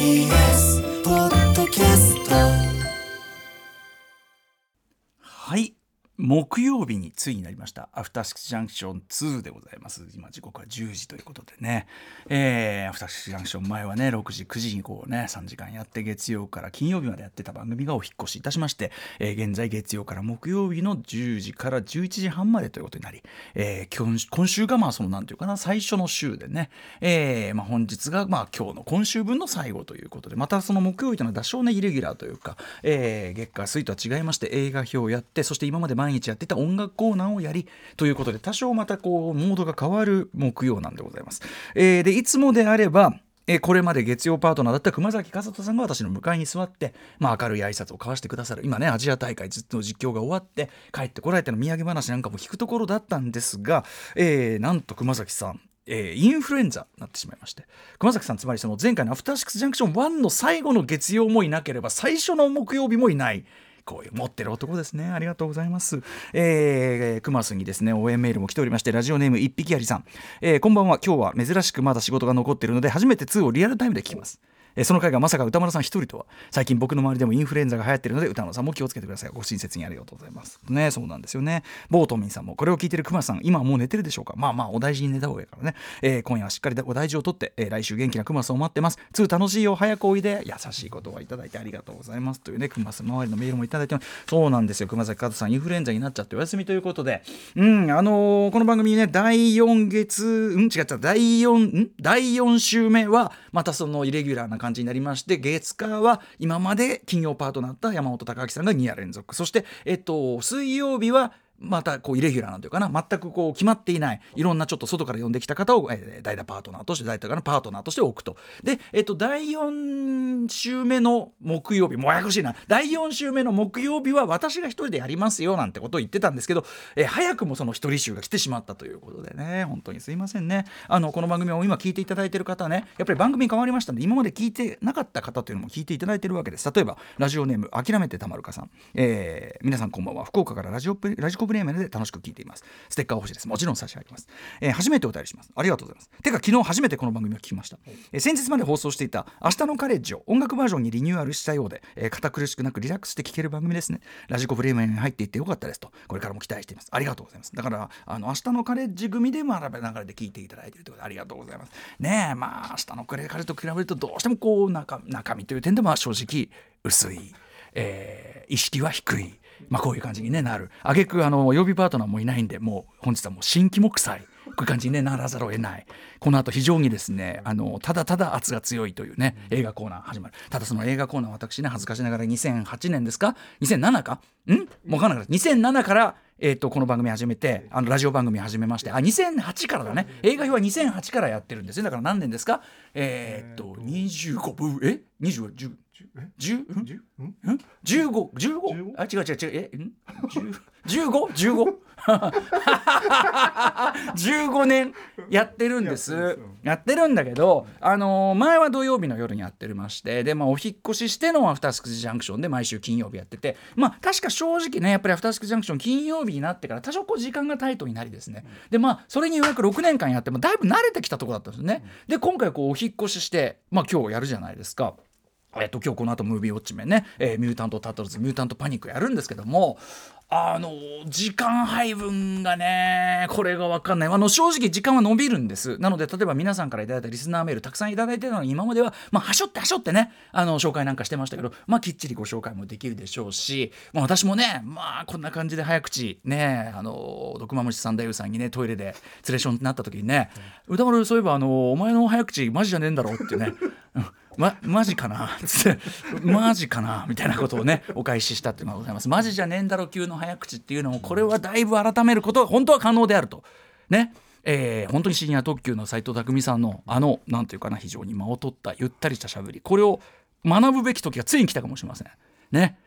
TBS ポッドキャスト。はい。木曜日についになりました。アフターシックスジャンクション2でございます。今時刻は10時ということでね、えー、アフターシックスジャンクション前はね6時9時にこうね3時間やって月曜から金曜日までやってた番組がお引越しいたしまして、えー現在月曜から木曜日の10時から11時半までということになり、えー今週がまあそのなんていうかな最初の週でね、えーまあ、本日がまあ今日の今週分の最後ということでまたその木曜日というのは多少ねイレギュラーというか、えー月火水とは違いまして映画表をやってそして今まで毎毎日やってた音楽コーナーをやりということで多少またこうモードが変わる木曜なんでございます。えーでいつもであればえこれまで月曜パートナーだった熊崎和人さんが私の向かいに座って、まあ、明るい挨拶を交わしてくださる今ねアジア大会ずっと実況が終わって帰ってこられての土産話なんかも聞くところだったんですが、えーなんと熊崎さんえーインフルエンザになってしまいまして熊崎さんつまりその前回の「アフターシックスジャンクション1」の最後の月曜もいなければ最初の木曜日もいない。こういう持ってる男ですね。ありがとうございます。えー、熊須にですね、応援メールも来ておりまして、ラジオネーム一匹ありさん。えーこんばんは。今日は珍しくまだ仕事が残っているので、初めて2をリアルタイムで聞きます。えその回がまさか歌丸さん一人とは最近僕の周りでもインフルエンザが流行ってるので歌丸さんも気をつけてください。ご親切にありがとうございます。ねそうなんですよね。ボートミンさんもこれを聞いてる熊さん今はもう寝てるでしょうか。まあまあお大事に寝た方がいいからね、えー今夜はしっかりお大事をとって、えー来週元気な熊さんを待ってます。2楽しいよ早くおいで優しいことをいただいてありがとうございますというね熊さん周りのメールもいただいてます。そうなんですよ。熊崎和さんインフルエンザになっちゃってお休みということで。うんあのーこの番組ね第4月うん違っちゃった第4ん？第4週目はまたそのイレギュラーな感じになりまして月火は今まで金曜パートナーだった山本隆明さんが2夜連続。そしてえっと水曜日はまたこうイレギュラーなんていうかな全くこう決まっていないいろんなちょっと外から呼んできた方を、えー代打パートナーとして代打からパートナーとして置くと。で、えっと、第4週目の木曜日もややこしいな。第4週目の木曜日は私が一人でやりますよなんてことを言ってたんですけど、えー早くもその一人集が来てしまったということでね。本当にすいませんね。あのこの番組を今聞いていただいている方はねやっぱり番組変わりましたので今まで聞いてなかった方というのも聞いていただいているわけです。例えばラジオネーム諦めてたまるかさん、えー皆さんこんばんは。福岡からラジオプラジコプレミアムで楽しく聞いています。ステッカー欲しいです。もちろん差し上げます、えー初めてお便りします。ありがとうございます。てか昨日初めてこの番組を聞きました、えー先日まで放送していた明日のカレッジを音楽バージョンにリニューアルしたようで、えー堅苦しくなくリラックスして聞ける番組ですね。ラジコプレミアムに入っていってよかったですと。これからも期待しています。ありがとうございます。だからあの明日のカレッジ組で学べ流れで聞いていただいているということでありがとうございます。ねえまあ明日のカレッジと比べるとどうしてもこう中中身という点では正直薄い、えー意識は低いまあこういう感じに、ね、なる。挙句あの曜日パートナーもいないんでもう本日はもう新規も臭い。こういう感じに、ね、ならざるを得ない。この後非常にですねあのただただ圧が強いというね映画コーナー始まる。ただその映画コーナー私ね恥ずかしながら2008年ですか？2007か？ん？もう分かんなかった。2007からえー、とこの番組始めてあのラジオ番組始めまして。あ2008からだね。映画表は2008からやってるんですよだから何年ですか？えーっと25分え？20 10 10ん？ん？15 15あ違う違う違う。え？ん？1515 15 年やってるんです。やってるんだけど、あのー前は土曜日の夜にやってましてで、まあ、お引っ越ししてのアフターシックスジャンクションで毎週金曜日やっててまあ確か正直ねやっぱりアフターシックスジャンクション金曜日になってから多少こう時間がタイトになりですね。でまあそれにようやく6年間やってもだいぶ慣れてきたところだったんですね。で今回こうお引っ越ししてまあ今日やるじゃないですか。えっと、今日この後ムービーウォッチメンね、えーミュータント・タートルズミュータント・パニックやるんですけどもあの時間配分がねこれが分かんない。あの正直時間は伸びるんです。なので例えば皆さんからいただいたリスナーメールたくさんいただいてるのに今まではまあはしょってはしょってねあの紹介なんかしてましたけどまあきっちりご紹介もできるでしょうし、まあ、私もねまあこんな感じで早口ねあの毒まむし三太夫さんにねトイレで連れションになった時にね歌丸そういえばあのお前の早口マジじゃねえんだろってね。うん。ま、マジかな？つってマジかな？みたいなことをねお返ししたっていうのがございます。マジじゃねえんだろ級の早口っていうのもこれはだいぶ改めることが本当は可能であると。ね。えー本当に深夜特急の斎藤工さんのあの何ていうかな非常に間を取ったゆったりしたしゃべり。これを学ぶべき時がついに来たかもしれません。ね。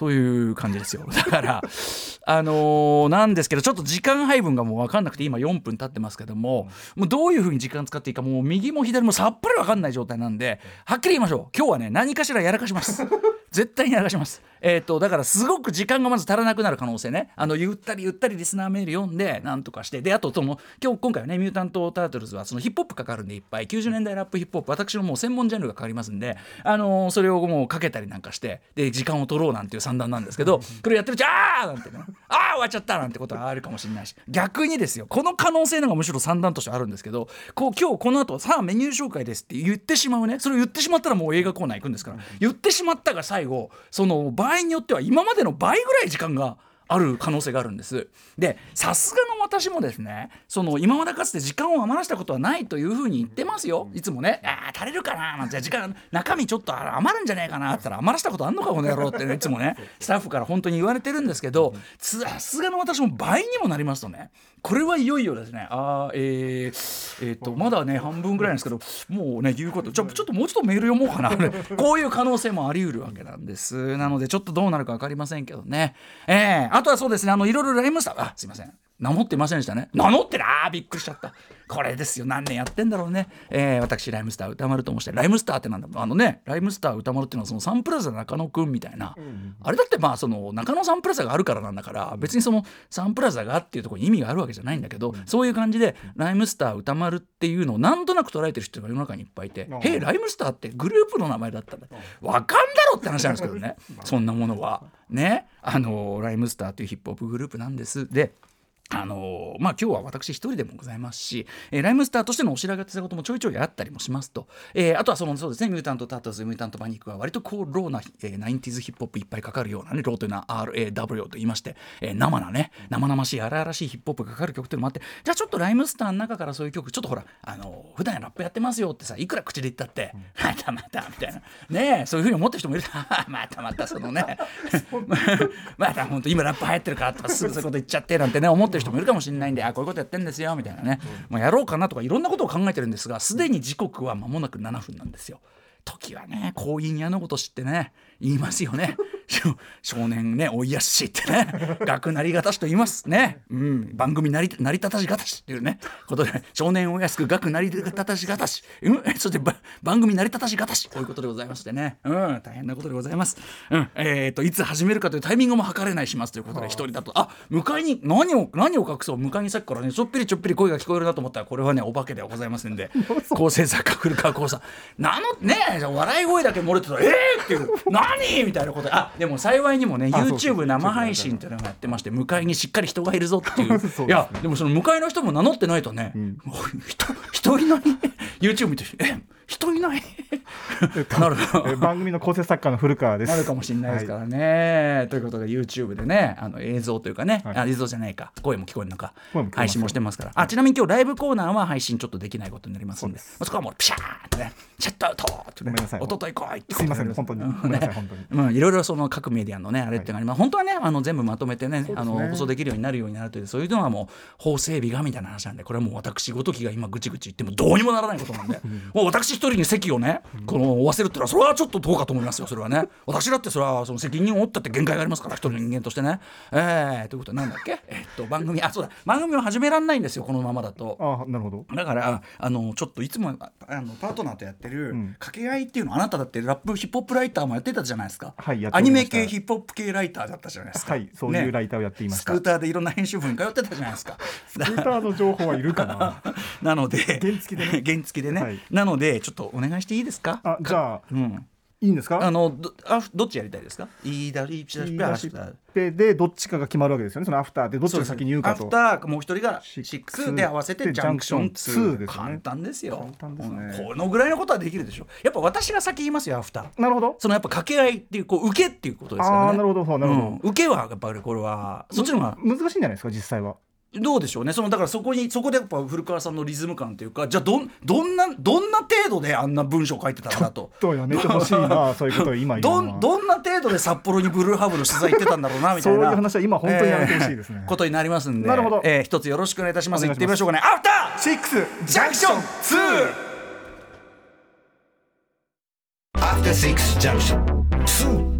そういう感じですよ。だからあのーなんですけどちょっと時間配分がもう分かんなくて今4分経ってますけどももうどういうふうに時間使っていいかもう右も左もさっぱり分かんない状態なんではっきり言いましょう。今日はね何かしらやらかします。絶対にやらかします。えっ、とだからすごく時間がまず足らなくなる可能性ね。あのゆったりゆったりリスナーメール読んでなんとかして。であとその今日今回はねミュータント・タートルズはそのヒップホップかかるんでいっぱい。90年代ラップヒップホップ。私のもう専門ジャンルがかかりますんであのーそれをもうかけたりなんかしてで時間を取ろうなんていう算段なんですけどこれやってるうちあー！なんてね。あー！終わっちゃったなんてことがあるかもしれないし。逆にですよ。この可能性の方がむしろ算段としてあるんですけどこう今日この後さあメニュー紹介ですって言ってしまうね。それを言ってしまったらもう映画コーナー行くんですから。言ってしまったが最後その場合によっては今までの倍ぐらい時間がある可能性があるんです。でさすがの私もですねその今までかつて時間を余らしたことはないというふうに言ってますよ。いつもね「あー足りるかな」なんて。時間中身ちょっと余るんじゃねえかなって言ったら余らしたことあんのかこの野郎ってね いつもね。スタッフから本当に言われてるんですけどさすがの私も倍にもなりますとね。これはいよいよですね。あーえー、えーとまだね半分ぐらいなんですけどもうね言うことちょちょっともうちょっとメール読もうかな。こういう可能性もあり得るわけなんです。なのでちょっとどうなるか分かりませんけどね。えー、あとはそうですねあのいろいろライムスターあすいません。名乗ってませんでしたね。名乗ってる？あーびっくりしちゃった。これですよ。何年やってんだろうね、えー、私ライムスター歌丸と申してライムスターってなんだあのねライムスター歌丸っていうのはそのサンプラザ中野くんみたいな、あれだってまあその中野サンプラザがあるからなんだから別にそのサンプラザがっていうところに意味があるわけじゃないんだけど、そういう感じでライムスター宇多丸っていうのをなんとなく捉えてる人が世の中にいっぱいいて「へえライムスターってグループの名前だったんだ」わかんだろって話なんですけどね。そんなものは。ね。あのライムスターというヒップホップグループなんです。であのまあ今日は私一人でもございますし、えーライムスターとしてのお知らせしたこともちょいちょいあったりもしますと、えーあとはそのそうですねミュータント・タートルズミュータント・パニックは割とこう raw な、えー、90s ヒップホップいっぱいかかるようなね raw というのは RAW と言いまして、えー生なね生々しい荒々しいヒップホップがかかる曲というのもあってじゃあちょっとライムスターの中からそういう曲ちょっとほらあの普段ラップやってますよってさいくら口で言ったって、またまたみたいな。ねえそういうふうに思ってる人もいる。またまたそのね。また本当今ラップ流行ってるからとかすぐそういうこと言っちゃってなんてね思ってる人もいるかもしれないんであこういうことやってんですよみたいなね、もうやろうかなとかいろんなことを考えてるんです。がすでに時刻は間もなく7分なんですよ。時はね婚姻やのこと知ってね言いますよね少 少年ねおいやっしってね 学なりがたしと言いますね、うん、番組なり成り立たしがたしっていうねことで少年お安く学なり立たしがたし、うん、そしてば番組成り立たしがたし。こういうことでございましてね、うん、大変なことでございます、うん。えー、といつ始めるかというタイミングも測れないしますということで一人だと。あ迎えに何を何を隠そう。迎えにさっきからねちょっぴりちょっぴり声が聞こえるなと思ったらこれはねお化けではございませんで。構成作家古川光さん。なのねえ笑い声だけ漏れてたら「えー!」っていう「何?」みたいなことで。あでも幸いにもね YouTube 生配信っていうのがやってまして向かいにしっかり人がいるぞっていう。いやでもその向かいの人も名乗ってないとね、もう人人いない YouTube 見て「え人いない? 」なる え番組の構成作家の古川です。なるかもしれないですからね。ということで YouTube でねあの映像というかね、はい。あ映像じゃないか。声も聞こえるのか。配信もしてますから。あちなみに今日ライブコーナーは配信ちょっとできないことになりますんで。そこはもうピシャーってねシャットアウトってねおととい来いってす。いません本当に。い本当に。うん、いろいろその各メディアのねあれっていうのがあります、本当はねあの全部まとめてねね。あの放送できるようになるようになるというそういうのはもう法整備がみたいな話なんでこれはもう私ごときが今ぐちぐち言ってもどうにもならないことなんで。もう私一人に席をねこの負わせるっていうのはそれはちょっとどうかと思いますよそれはね。私だってそれはその責任を負ったって限界がありますから一人の人間としてね。えー、ということはなんだっけ？えっと番組あそうだ。番組を始められないんですよこのままだと。あなるほど。だからあのちょっといつもああのパートナーとやってるん。掛け合いっていうのあなただってラップヒップホップライターもやってたじゃないですか、はいやってアニメ系ヒップホップ系ライターだったじゃないですか。はいそういうライターをやっていました。スクーターでいろんな編集部に通ってたじゃないですか。スクーターの情報はいるかな。なので原付でね。原付でね、はい。なのでちょっとお願いしていいですか？あじゃあうん。いいんですか？あのどあどっちやりたいですか？いいだりピシャ言いピャ出しっぺでどっちかが決まるわけですよね。そのアフター。でどっちが先に言うかと。アフターもう一人がシックス。6で合わせてでジャンクション2ジャンクション2ですね。簡単ですよ。簡単ですね。うんこのぐらいのことはできるでしょ。やっぱ私が先言いますよアフター。なるほど。そのやっぱ掛け合いっていうこう受けっていうことですからね。ああなるほどなるほど。うん。受けはやっぱりこれはそっちの方が難しいんじゃないですか実際は。どうでしょうね。そのだからそこにそこでやっぱ古川さんのリズム感というかじゃあどんどんなどんな程度であんな文章書いてたんだと。とやめてほしいな そういうことを今言うどのは。んどんな程度で札幌にブルーハーブの取材行ってたんだろうなみたいな。そういう話は今本当にやめてほしいですね。えーことになりますんで。なるほど。えー一つよろしくお願いいたします。行ってみましょうかね。アフター!シックスジャンクション2ア After Six Junction 2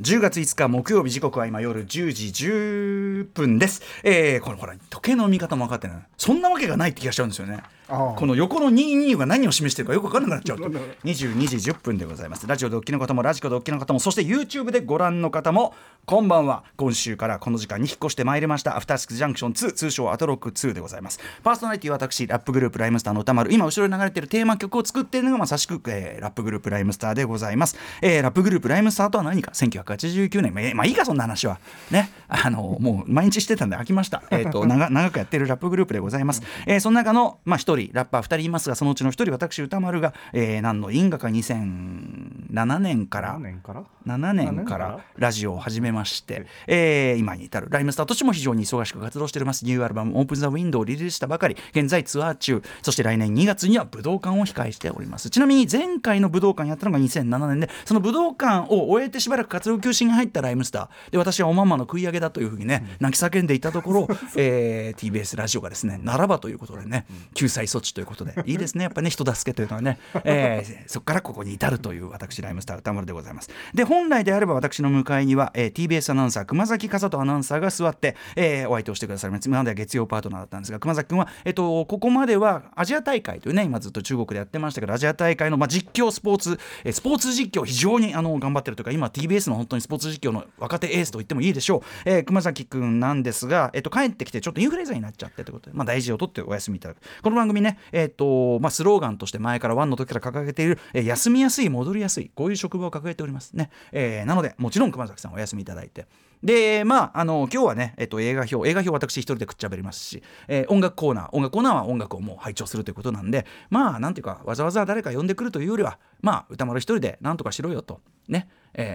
10月5日木曜日時刻は今夜10時10分です。えー、これほら時計の見方も分かってない。そんなわけがないって気がしちゃうんですよね。この横の22が何を示してるかよく分からなくなっちゃうと。22時10分でございます。ラジオでお聞きの方もラジコでお聞きの方もそして YouTube でご覧の方もこんばんは。今週からこの時間に引っ越してまいりましたアフターシックスジャンクション2通称アトロック2でございます。パーソナリティは私ラップグループライムスターの歌丸今後ろに流れているテーマ曲を作っているのがまさしく、えーラップグループライムスターでございます。えーラップグループライムスターとは何か？1989年。まあえーまあいいかそんな話は。ね。あのもう毎日してたんで飽きました。えっ、と 長長くやってるラップグループでございます。えーその中のまあ一人ラッパー二人いますがそのうちの一人私歌丸が、えー何の因果か2007年から何年から？7年からラジオを始めまして、えー今に至る。ライムスターとしても非常に忙しく活動しております。ニューアルバム「オープン・ザ・ウィンドウ」をリリースしたばかり。現在ツアー中。そして来年2月には武道館を控えしております。ちなみに前回の武道館やったのが2007年でその武道館を終えてしばらく活動休止に入ったライムスター。で私はおまんまの食い上げだというふうにね泣き叫んでいたところ、えー TBS ラジオがですねならばということでね救済措置ということでいいですね。やっぱね人助けというのはね、えーそこからここに至るという私ライムスター歌丸でございます。で本来であれば私の向かいには、えー TBS アナウンサー熊崎和人アナウンサーが座って、えーお相手をしてくださいます。今までは月曜パートナーだったんですが熊崎君は、えっとここまではアジア大会というね今ずっと中国でやってましたけどアジア大会の、まあ、実況スポーツ、えースポーツ実況非常にあの頑張ってるというか今 TBS の本当にスポーツ実況の若手エースと言ってもいいでしょう、えー熊崎君なんですが、えっと帰ってきてちょっとインフルエンザになっちゃってという。ことで、まあ、大事を取ってお休みいただく。この番組ね、えっとまあ、スローガンとして前からワンの時から掲げている、えー休みやすい戻りやすいこういう職場を掲げております。ね、えーなのでもちろん熊崎さんお休みいただいて。でまああの今日はね、えっと、映画表映画表私一人でくっちゃべりますし、えー音楽コーナー音楽コーナーは音楽をもう拝聴するということなんでまあなんていうかわざわざ誰か呼んでくるというよりはまあ歌丸一人でなんとかしろよと。ね。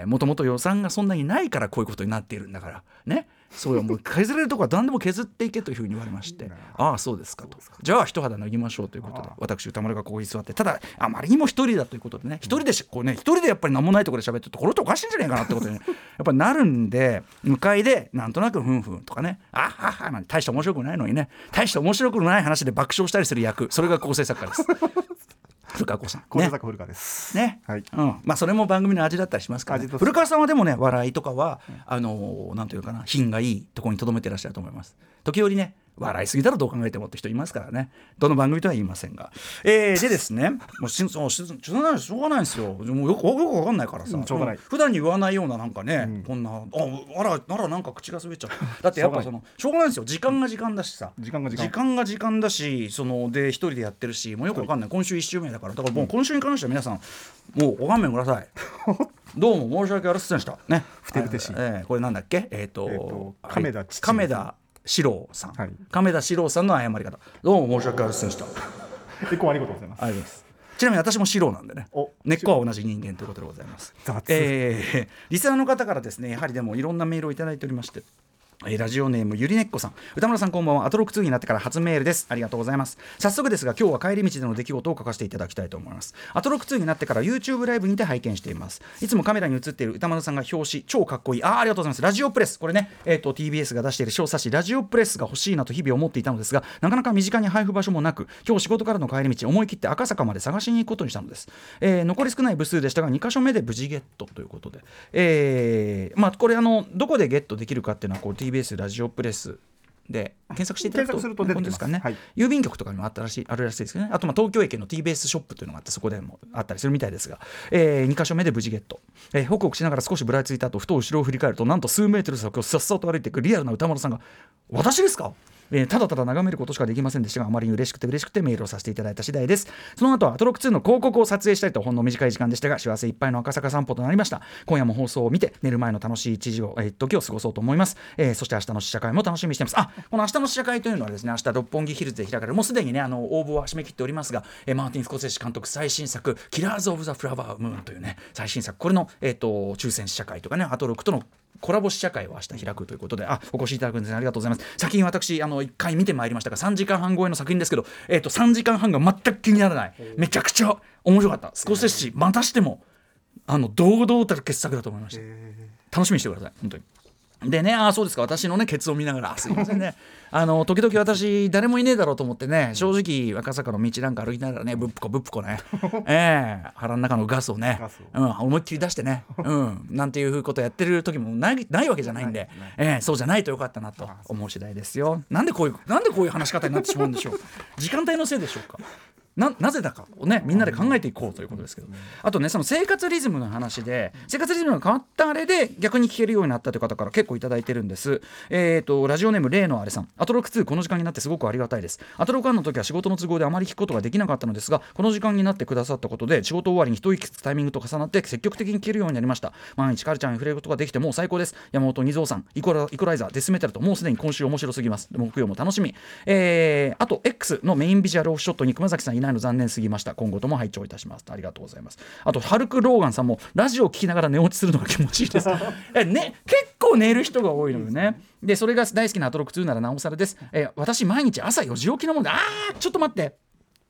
もともと予算がそんなにないからこういうことになっているんだからね。そうよ。もう削れるとこは何でも削っていけというふうに言われまして。ああそうですかと。じゃあ一肌脱ぎましょうということで。私歌丸がここに座ってただあまりにも一人だということでね一人でしこうね一人でやっぱり何もないところで喋ってるとこれっておかしいんじゃないかなってことに、ね、やっぱりなるんで向かいでなんとなくふんふんとかねあははなんて大して面白くないのにね大して面白くない話で爆笑したりする役。それが構成作家です。古川光さん、小ね坂古川です。ね、はい。うん、まあそれも番組の味だったりしますから、ね。古川さんはでもね笑いとかは、あのーなんていうかな品がいいところにとどめてらっしゃると思います。時折ね笑いすぎだろどう考えてもって人いますからね。どの番組とは言いませんが、えーでですねもうしそうししょうがないしょうがないですよ。もうよくよくわかんないからさ、うんしょうがない。普段に言わないようななんかね、こんなああらあらなんか口が滑っちゃっただってやっぱそのしょうがない。ですよ。時間が時間だしさ。時間が時間。時間が時間だしそので一人でやってるしもうよくわかんない、今週1週目だから。だからもう今週に関しては皆さんもうご勘弁ください。どうも申し訳ありませんでした。ね。ふてぶてしえーこれなんだっけ？えっ、と,、えーとはい亀田父。亀田史郎さん、はい。亀田史郎さんの謝り方。どうも申し訳ありませんでした。ありがとうエコーありがとうございます。ございますちなみに私も史郎なんでね。お根っこは同じ人間ということでございます。雑えー。リスナーの方からですねやはりでもいろんなメールをいただいておりましてえラジオネームゆりねっこさん。歌村さんこんばんは。アトロック2になってから初メールです。ありがとうございます。早速ですが今日は帰り道での出来事を書かせていただきたいと思います。アトロック2になってから YouTube ライブにて拝見しています。いつもカメラに映っている歌丸さんが表紙超かっこいい。あありがとうございます。ラジオプレス。これねえっ、と TBS が出している小冊子ラジオプレスが欲しいなと日々思っていたのですがなかなか身近に配布場所もなく今日仕事からの帰り道思い切って赤坂まで探しに行くことにしたのです、えー残り少ない部数でしたが2箇所目で無事ゲットということで、えーまあこれあのどこでゲットできるかっていうのはこう TBS TBS ラジオプレスで検索していただくと検索すると出ですかね、はい。郵便局とかにもあったらしいあるらしいですけどね。あとまあ東京駅の TBS ショップというのがあってそこでもあったりするみたいですが、え2箇所目で無事ゲット、えー、ホクホクしながら少しぶらついた後ふと後ろを振り返るとなんと数メートル先をさっさと歩いていくリアルな歌丸さんが「私ですか?」えーただただ眺めることしかできませんでしたがあまりに嬉しくて嬉しくてメールをさせていただいた次第です。その後はアトロック2の広告を撮影したいとほんの短い時間でしたが幸せいっぱいの赤坂散歩となりました。今夜も放送を見て寝る前の楽しい一時を、えー時を過ごそうと思います、えーそして明日の試写会も楽しみにしています。あこの明日のの試写会というのはですね明日六本木ヒルズで開かれるもうすでにねあの応募は締め切っておりますが、えーマーティン・スコセッシ監督最新作「キラーズ・オブ・ザ・フラワームーン」というね最新作これの、えー、と抽選試写会とかねアトロックとのコラボ試写会を明日開くということで、あ、お越しいただくんですね。ありがとうございます。先に私、あの、1回見てまいりましたが、3時間半超えの作品ですけど、えっ、と、3時間半が全く気にならない。めちゃくちゃ面白かった。スコセッシ、またしても、あの、堂々たる傑作だと思いました。楽しみにしてください。本当に。でね、ああ、そうですか、私のね、ケツを見ながら、あ すいませんね。あの、時々私、誰もいねえだろうと思ってね、正直、赤坂の道なんか歩きながらね、ぶっぷこぶっぷこね、ええ。腹の中のガスをね。うん、思いっきり出してね、うん、なんていうことやってる時もないないわけじゃないんで、ええそうじゃないとよかったなと思う次第ですよ。なんでこういう、なんでこういう話し方になってしまうんでしょう。時間帯のせいでしょうか。ななぜだかをねみんなで考えていこうということですけど、あとねその生活リズムの話で生活リズムが変わったあれで逆に聞けるようになったという方から結構いただいてるんです。えっ、とラジオネーム例のあれさん。アトロク2この時間になってすごくありがたいです。アトロク1の時は仕事の都合であまり聞くことができなかったのですがこの時間になってくださったことで仕事終わりに一息つくタイミングと重なって積極的に聞けるようになりました。毎日カルチャーに触れることができてもう最高です。山本二蔵さんイコライコライザーデスメタルともうすでに今週面白すぎます。木曜も楽しみ。えー、あと X のメインビジュアルオフショットに熊崎さんいないの残念すぎました。今後とも拝聴いたします。ありがとうございます。あとハルク・ローガンさんもラジオを聞きながら寝落ちするのが気持ちいいです。え、ね、結構寝る人が多いのよね。でそれが大好きなアトロック2ならなおさらです、えー私毎日朝4時起きなもんであーちょっと待って。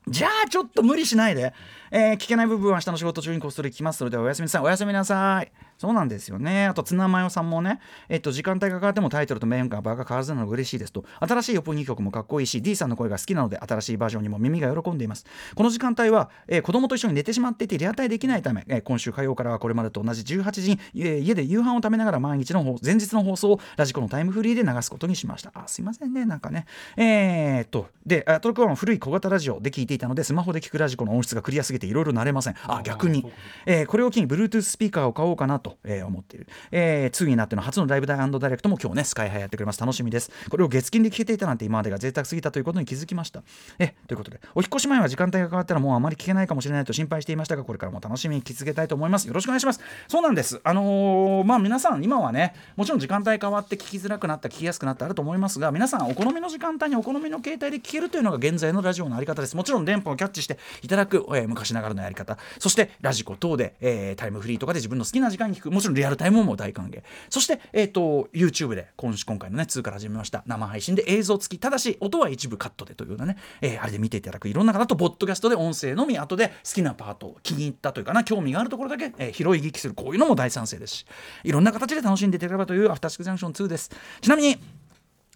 じゃあちょっと無理しないで、えー聞けない部分は明日の仕事中にこっそり聞きます。それではおやすみなさい。おやすみなさいそうなんですよね。あとツナマヨさんもねえっと時間帯が変わってもタイトルとメインが場が変わらずなのが嬉しいですと。新しいオープニング曲もかっこいいし D さんの声が好きなので新しいバージョンにも耳が喜んでいます。この時間帯は、えー子供と一緒に寝てしまっていてリアタイできないため、えー今週火曜からはこれまでと同じ18時に、えー家で夕飯を食べながら毎日の放前日の放送をラジコのタイムフリーで流すことにしました。あすいませんね。なんかね。えー、っとでアトロクワンは古い小型ラジオで聞いていたのでスマホで聞くラジコの音質がクリアすぎていろいろ慣れません。あ逆に、えーこれを機に Bluetooth スピーカーを買おうかなと、えー思っている、えー、次になっての初のライブダイレクトも今日ねスカイハイやってくれます。楽しみです。これを月金で聞けていたなんて今までが贅沢すぎたということに気づきました。えということでお引越し前は時間帯が変わったらもうあまり聞けないかもしれないと心配していましたがこれからも楽しみに聞き続けたいと思います。よろしくお願いします。そうなんです。あのーまあ皆さん今はねもちろん時間帯変わって聞きづらくなった聞きやすくなったあると思いますが皆さんお好みの時間帯にお好みの携帯で聞けるというのが現在のラジオのあり方です。もちろん電波をキャッチしていただく、えー昔ながらのやり方。そしてラジコ等で、えータイムフリーとかで自分の好きな時間に聞く。もちろんリアルタイムも大歓迎。そして、えー、と YouTube で今今回のね2から始めました。生配信で映像付き。ただし音は一部カットでというようなね、えーあれで見ていただく。いろんな方とポッドキャストで音声のみ。後で好きなパート気に入ったというかな興味があるところだけ、えー拾い聞きする。こういうのも大賛成ですし。いろんな形で楽しんでいただければというアフターシックスジャンクション2です。ちなみに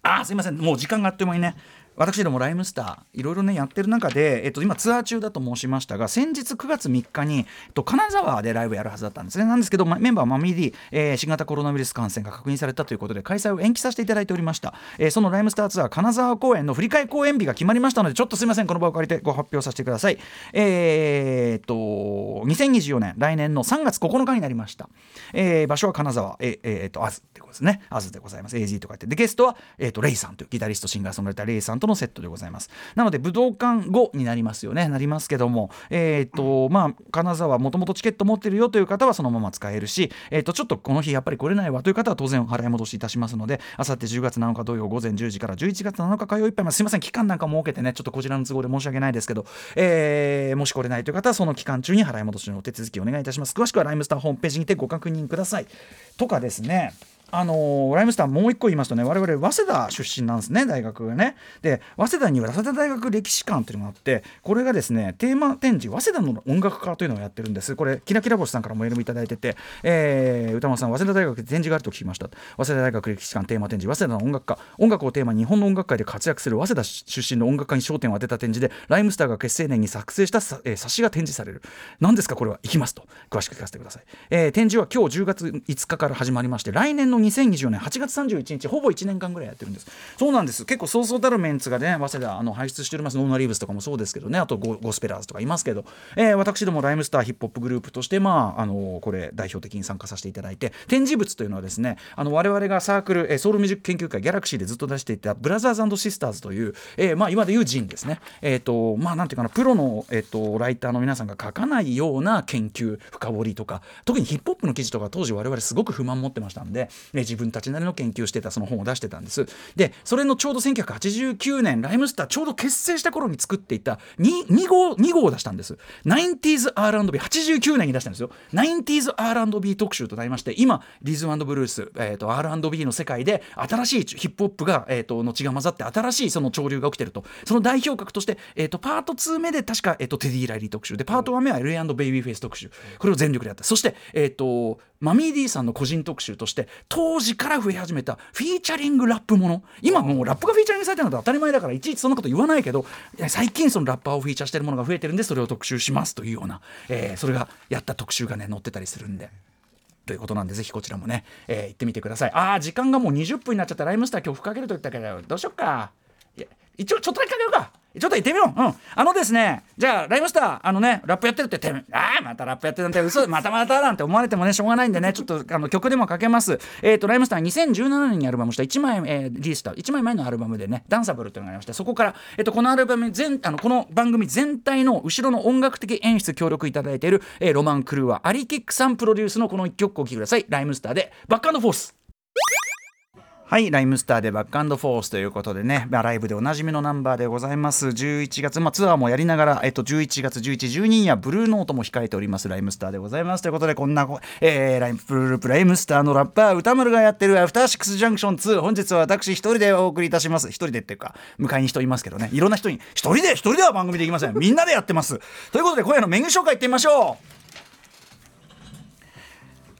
あすいません。もう時間があっという間にね私どもライムスターいろいろねやってる中で、えっと、今ツアー中だと申しましたが先日9月3日に、えっと、金沢でライブやるはずだったんですね。なんですけどまメンバーマミリー、えー新型コロナウイルス感染が確認されたということで開催を延期させていただいておりました、えーそのライムスターツアー金沢公演の振り替え公演日が決まりましたのでちょっとすいませんこの場を借りてご発表させてください。えーっと2024年来年の3月9日になりました、えー場所は金沢えーえーっとアズってことですね。アズでございます。AZ とか言って。でゲストは、えっとレイさんというギタリストシンガーソングライターレイさんとのセットでございます。なので武道館後になりますよね。なりますけども。えーっとまあ金沢もともとチケット持ってるよという方はそのまま使えるしえーとちょっとこの日やっぱり来れないわという方は当然払い戻しいたしますのであさって10月7日土曜午前10時から11月7日火曜いっぱいまですいません期間なんか設けてねちょっとこちらの都合で申し訳ないですけど、えーもし来れないという方はその期間中に払い戻しのお手続きお願いいたします。詳しくはライムスターホームページにてご確認ください。とかですね。あのライムスターもう一個言いますとね我々早稲田出身なんですね大学がね。で早稲田には早稲田大学歴史館というのがあってこれがですねテーマ展示早稲田の音楽家というのをやってるんです。これキラキラ星さんからもメールもいただいてて、えー歌丸さん早稲田大学で展示があると聞きました。早稲田大学歴史館テーマ展示早稲田の音楽家音楽をテーマに日本の音楽界で活躍する早稲田出身の音楽家に焦点を当てた展示でライムスターが結成年に作成したさ、えー冊子が展示される。何ですかこれは。行きますと。詳しく聞かせてください、えー展示は今日10月5日から始まりまして来年の2024年8月31日ほぼ1年間ぐらいやってるんです。そうなんです。結構そうそうたるメンツがね早稲田あの輩出しております。ノーナリーブスとかもそうですけどね。あとゴスペラーズとかいますけど、えー私どもライムスターヒップホップグループとしてまああのこれ代表的に参加させていただいて。展示物というのはですねあの我々がサークル、えーソウルミュージック研究会ギャラクシーでずっと出していたブラザーズシスターズという、えーまあ今でいう ZINE ですね。えっ、とまあなんていうかなプロのえっ、とライターの皆さんが書かないような研究深掘りとか特にヒップホップの記事とか当時我々すごく不満持ってましたんでえー自分たちなりの研究してたその本を出してたんです。でそれのちょうど1989年ライムスターちょうど結成した頃に作っていた 2, 2号2号を出したんです。90s R&B89 年に出したんですよ。90s R&B 特集となりまして今リズムブルース、えー、と R&B の世界で新しいヒップホップが、えー、との血が混ざって新しいその潮流が起きてると。その代表格として、えー、とパート2目で確か、えー、とテディ・ライリー特集。でパート1目は LA& ベイビーフェイス特集。これを全力でやった。そして、えー、とマミー D さんの個人特集として当時から増え始めたフィーチャリングラップもの。今もうラップがフィーチャリングされてるのは当たり前だからいちいちそんなこと言わないけどい最近そのラッパーをフィーチャーしてるものが増えてるんでそれを特集しますというような、えーそれがやった特集がね載ってたりするんで。ということなんでぜひこちらもね、えー行ってみてください。あー時間がもう20分になっちゃった。ライムスター今日吹かけると言ったけどどうしよっか。いや一応ちょっとだけかけようか。ちょっと行ってみよう。ん。あのですね、じゃあ、ライムスター、あのね、ラップやってるって言って、ああ、またラップやってるなんて、嘘、またまたなんて思われてもね、しょうがないんでね、ちょっとあの曲でもかけます。えっ、と、ライムスター2017年にアルバムした1枚、えーリリースした1枚前のアルバムでね、ダンサブルっていうのがありまして、そこから、えっ、と、このアルバム全、あの、この番組全体の後ろの音楽的演出協力いただいている、えーロマン・クルーはアリキックさんプロデュースのこの1曲をお聴きください。ライムスターで、バックフォース。はい、ライムスターでバックアンドフォースということでね、まあ、ライブでおなじみのナンバーでございます。11月、まあ、ツアーもやりながら、えっと、11月11、12にはブルーノートも控えております、ライムスターでございます。ということで、こんな、えー、ライムプルルプライムスターのラッパー、歌丸がやってるアフターシックスジャンクション2、本日は私一人でお送りいたします。一人でっていうか、迎えに人いますけどね、いろんな人に、一人で、一人では番組できません。みんなでやってます。ということで、今夜のメニュー紹介いってみましょう。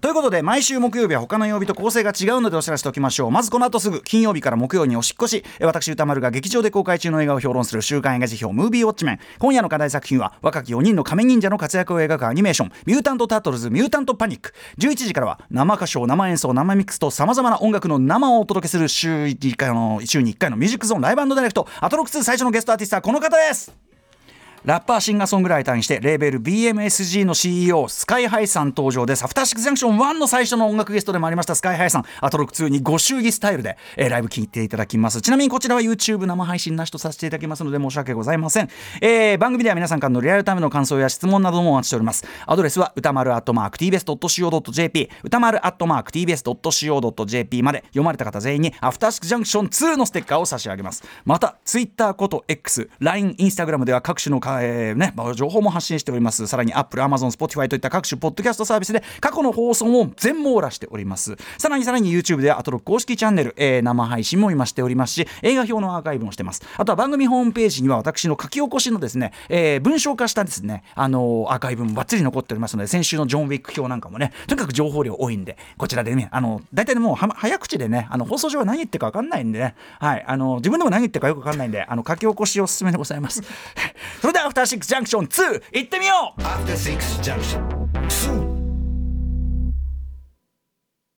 ということで毎週木曜日は他の曜日と構成が違うのでお知らせしておきましょう。まずこの後すぐ金曜日から木曜におしっこし。私歌丸が劇場で公開中の映画を評論する週刊映画辞表ムービーウォッチメン。今夜の課題作品は若き4人の仮面忍者の活躍を描くアニメーション。ミュータント・タートルズ・ミュータント・パニック。11時からは生歌唱生演奏生ミックスとさまざまな音楽の生をお届けする週1回の週に1回のミュージックゾーンライブダイレクトアトロック2最初のゲストアーティストはこの方ですラッパーシンガーソングライターにしてレーベル BMSG の CEO スカイハイさん登場です。アフターシックスジャンクション1の最初の音楽ゲストでもありましたスカイハイさん。アトロック2にご祝儀スタイルで、えーライブ聴いていただきます。ちなみにこちらは YouTube 生配信なしとさせていただきますので申し訳ございません、えー番組では皆さんからのリアルタイムの感想や質問などもお待ちしております。アドレスは歌丸アットマーク TBS.CO.JP 歌丸アットマーク TBS.CO.JP まで読まれた方全員にアフターシックスジャンクション2のステッカーを差し上げます。また Twitter こと X、LINE、Instagram では各種のえーね、情報も発信しております。さらに Apple、Amazon、Spotify といった各種ポッドキャストサービスで過去の放送も全網羅しております。さらにさらに YouTube ではアトロック公式チャンネル、えー生配信も今しておりますし映画表のアーカイブもしてます。あとは番組ホームページには私の書き起こしのですね、えー文章化したですねあのーアーカイブもバッツリ残っておりますので先週のジョン・ウィック表なんかもねとにかく情報量多いんでこちらでねあの大体もうは早口でねあの放送上は何言ってるか分かんないんでねはいあの自分でも何言ってるかよく分かんないんであの書き起こしおすすめでございます。それではアフターシックスジャンクション2行ってみよう。